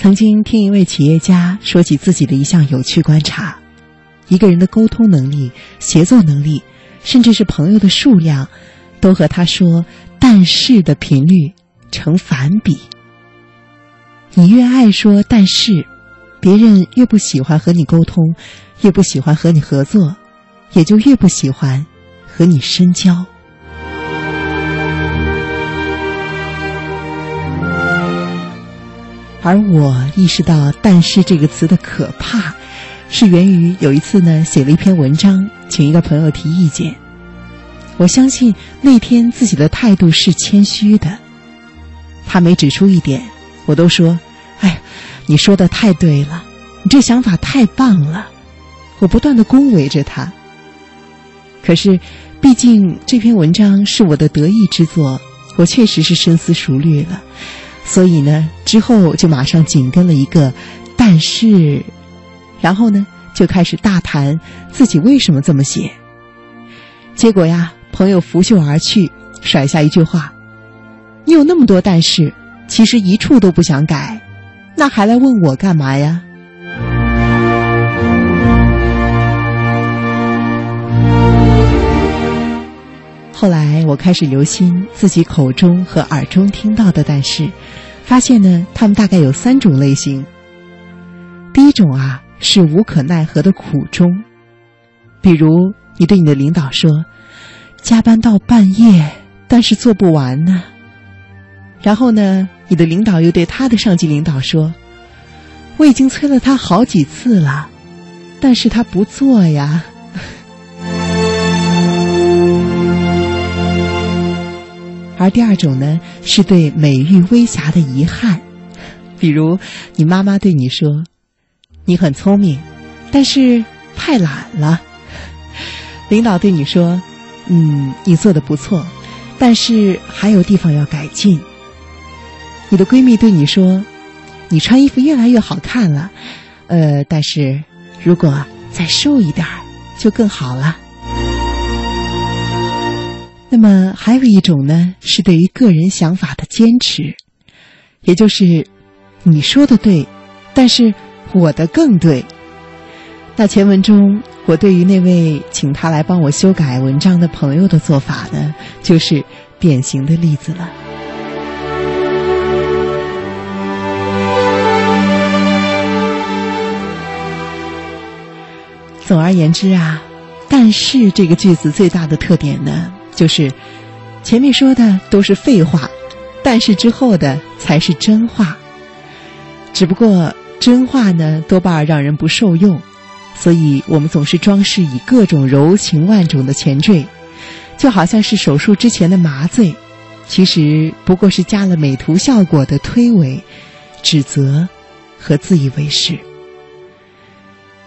曾经听一位企业家说起自己的一项有趣观察：一个人的沟通能力、协作能力，甚至是朋友的数量，都和他说“但是”的频率成反比。你越爱说“但是”，别人越不喜欢和你沟通，越不喜欢和你合作，也就越不喜欢和你深交。而我意识到“但是”这个词的可怕，是源于有一次呢，写了一篇文章，请一个朋友提意见。我相信那天自己的态度是谦虚的，他每指出一点，我都说：“哎，你说的太对了，你这想法太棒了。”我不断的恭维着他。可是，毕竟这篇文章是我的得意之作，我确实是深思熟虑了。所以呢，之后就马上紧跟了一个“但是”，然后呢，就开始大谈自己为什么这么写。结果呀，朋友拂袖而去，甩下一句话：“你有那么多但是，其实一处都不想改，那还来问我干嘛呀？”后来我开始留心自己口中和耳中听到的，但是发现呢，他们大概有三种类型。第一种啊，是无可奈何的苦衷，比如你对你的领导说，加班到半夜，但是做不完呢。然后呢，你的领导又对他的上级领导说，我已经催了他好几次了，但是他不做呀。而第二种呢，是对美玉微瑕的遗憾，比如你妈妈对你说：“你很聪明，但是太懒了。”领导对你说：“嗯，你做的不错，但是还有地方要改进。”你的闺蜜对你说：“你穿衣服越来越好看了，呃，但是如果再瘦一点儿，就更好了。”那么还有一种呢，是对于个人想法的坚持，也就是你说的对，但是我的更对。那前文中我对于那位请他来帮我修改文章的朋友的做法呢，就是典型的例子了。总而言之啊，但是这个句子最大的特点呢。就是，前面说的都是废话，但是之后的才是真话。只不过真话呢，多半让人不受用，所以我们总是装饰以各种柔情万种的前缀，就好像是手术之前的麻醉，其实不过是加了美图效果的推诿、指责和自以为是。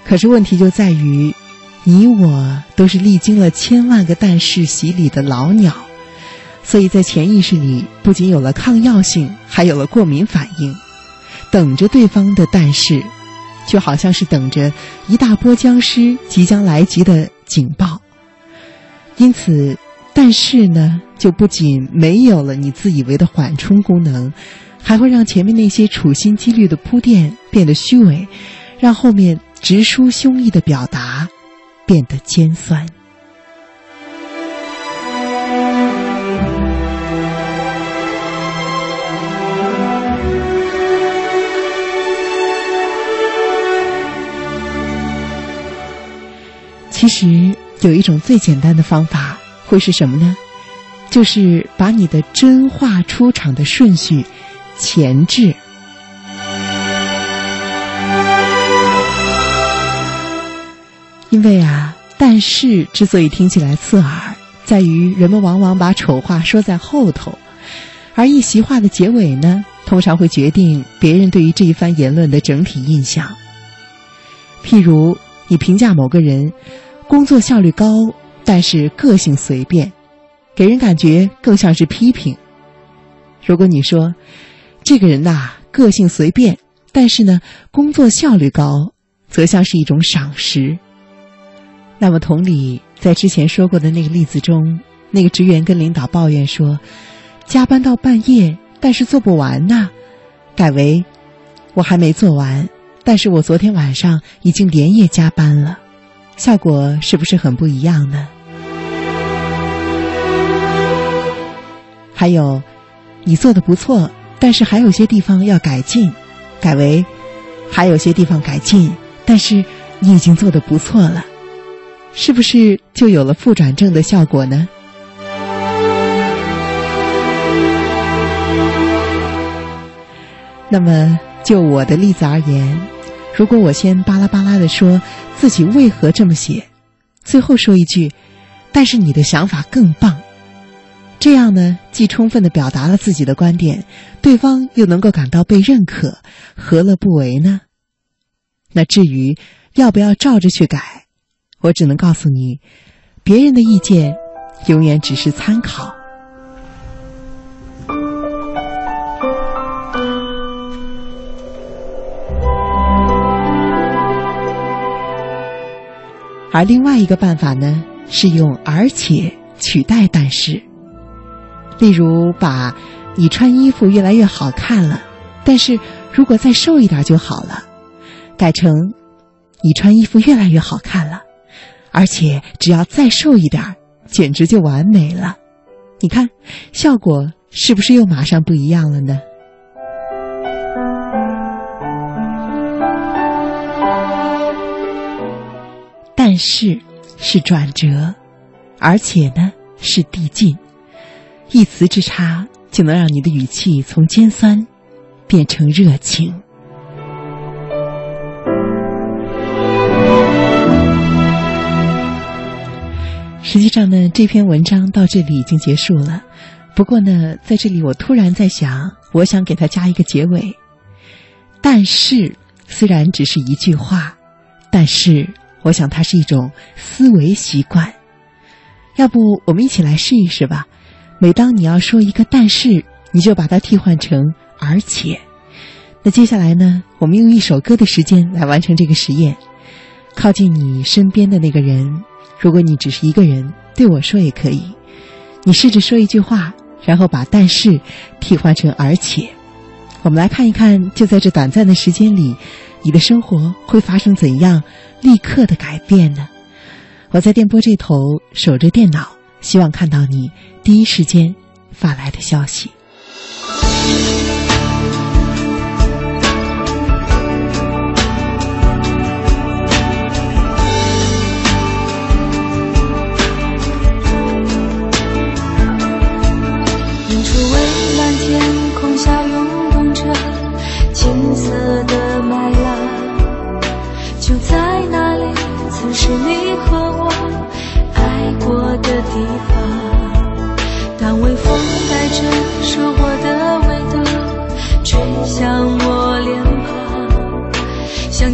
可是问题就在于。你我都是历经了千万个但是洗礼的老鸟，所以在潜意识里不仅有了抗药性，还有了过敏反应，等着对方的但是，就好像是等着一大波僵尸即将来袭的警报。因此，但是呢，就不仅没有了你自以为的缓冲功能，还会让前面那些处心积虑的铺垫变得虚伪，让后面直抒胸臆的表达。变得尖酸。其实有一种最简单的方法，会是什么呢？就是把你的真话出场的顺序前置。因为啊，但是之所以听起来刺耳，在于人们往往把丑话说在后头，而一席话的结尾呢，通常会决定别人对于这一番言论的整体印象。譬如你评价某个人工作效率高，但是个性随便，给人感觉更像是批评。如果你说这个人呐个性随便，但是呢工作效率高，则像是一种赏识。那么，同理，在之前说过的那个例子中，那个职员跟领导抱怨说，加班到半夜，但是做不完呐，改为我还没做完，但是我昨天晚上已经连夜加班了，效果是不是很不一样呢？还有，你做的不错，但是还有些地方要改进，改为还有些地方改进，但是你已经做的不错了，是不是就有了负转正的效果呢？那么，就我的例子而言，如果我先巴拉巴拉的说自己为何这么写，最后说一句，但是你的想法更棒。这样呢，既充分的表达了自己的观点，对方又能够感到被认可，何乐不为呢？那至于要不要照着去改，我只能告诉你，别人的意见永远只是参考。而另外一个办法呢，是用“而且”取代“但是”。例如，把“你穿衣服越来越好看了”，但是如果再瘦一点就好了，改成“你穿衣服越来越好看了”，而且只要再瘦一点儿，简直就完美了。你看，效果是不是又马上不一样了呢？但是是转折，而且呢是递进。一词之差，就能让你的语气从尖酸变成热情。实际上呢，这篇文章到这里已经结束了。不过呢，在这里我突然在想，我想给它加一个结尾。但是，虽然只是一句话，但是我想它是一种思维习惯。要不，我们一起来试一试吧。每当你要说一个但是，你就把它替换成而且。那接下来呢？我们用一首歌的时间来完成这个实验。靠近你身边的那个人，如果你只是一个人，对我说也可以。你试着说一句话，然后把但是替换成而且。我们来看一看，就在这短暂的时间里，你的生活会发生怎样立刻的改变呢？我在电波这头守着电脑。希望看到你第一时间发来的消息。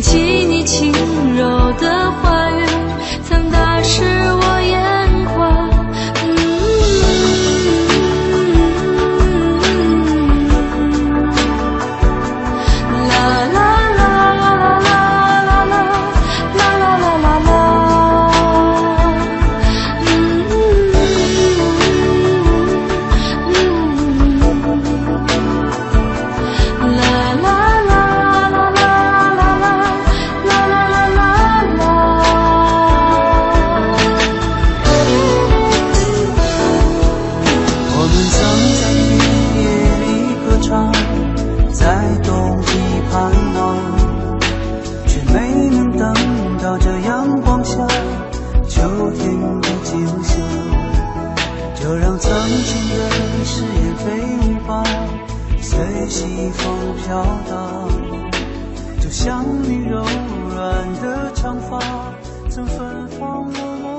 想起你情就让曾经的誓言飞舞吧随西风飘荡就像你柔软的长发曾芬芳我梦